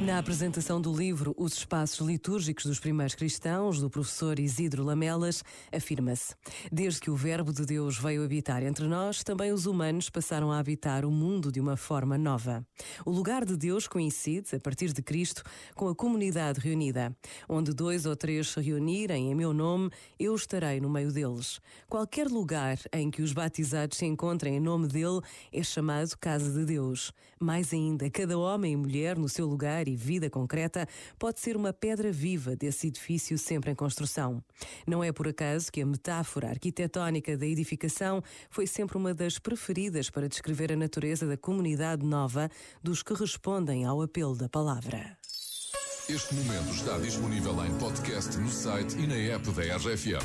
Na apresentação do livro Os Espaços Litúrgicos dos Primeiros Cristãos, do professor Isidro Lamelas, afirma-se: Desde que o Verbo de Deus veio habitar entre nós, também os humanos passaram a habitar o mundo de uma forma nova. O lugar de Deus coincide, a partir de Cristo, com a comunidade reunida. Onde dois ou três se reunirem em meu nome, eu estarei no meio deles. Qualquer lugar em que os batizados se encontrem em nome dele é chamado Casa de Deus. Mais ainda, cada homem e mulher no seu lugar e vida concreta pode ser uma pedra viva desse edifício sempre em construção. Não é por acaso que a metáfora arquitetónica da edificação foi sempre uma das preferidas para descrever a natureza da comunidade nova dos que respondem ao apelo da palavra. Este momento está disponível em podcast no site e na app da RFM.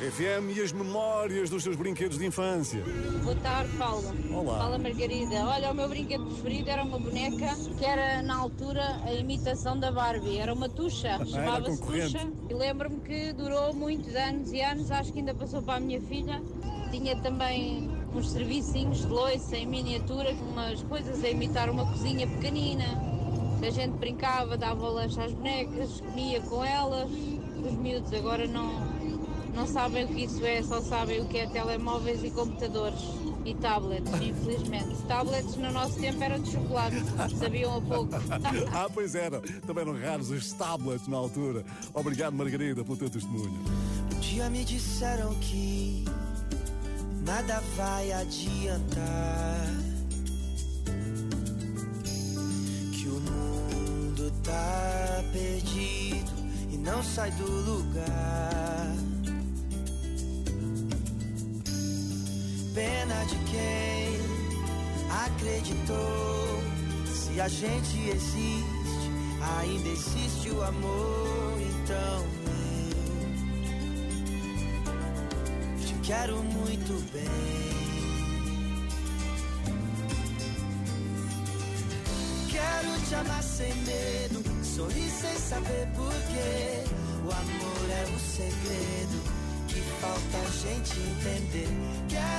RFM e as memórias dos seus brinquedos de infância. Boa tarde, Paulo. Olá. Fala, Margarida. Olha, o meu brinquedo preferido era uma boneca que era, na altura, a imitação da Barbie. Era uma tucha, chamava-se concorrente. tucha. E lembro-me que durou muitos anos e anos, acho que ainda passou para a minha filha. Tinha também uns servicinhos de loiça em miniatura, com umas coisas a imitar uma cozinha pequenina. A gente brincava, dava lanche às bonecas, comia com elas. Os miúdos agora não, não sabem o que isso é, só sabem o que é telemóveis e computadores e tablets, infelizmente. Tablets no nosso tempo eram de chocolate, sabiam a pouco. Ah, pois era. Também eram raros os tablets na altura. Obrigado, Margarida, pelo teu testemunho. Um dia me disseram que nada vai adiantar. Que o mundo tá perdido e não sai do lugar. Pena de quem acreditou. Se a gente existe, ainda existe o amor. Então eu te quero muito bem. Quero te amar sem medo, sorrir sem saber porquê. O amor é o segredo que falta a gente entender. Quero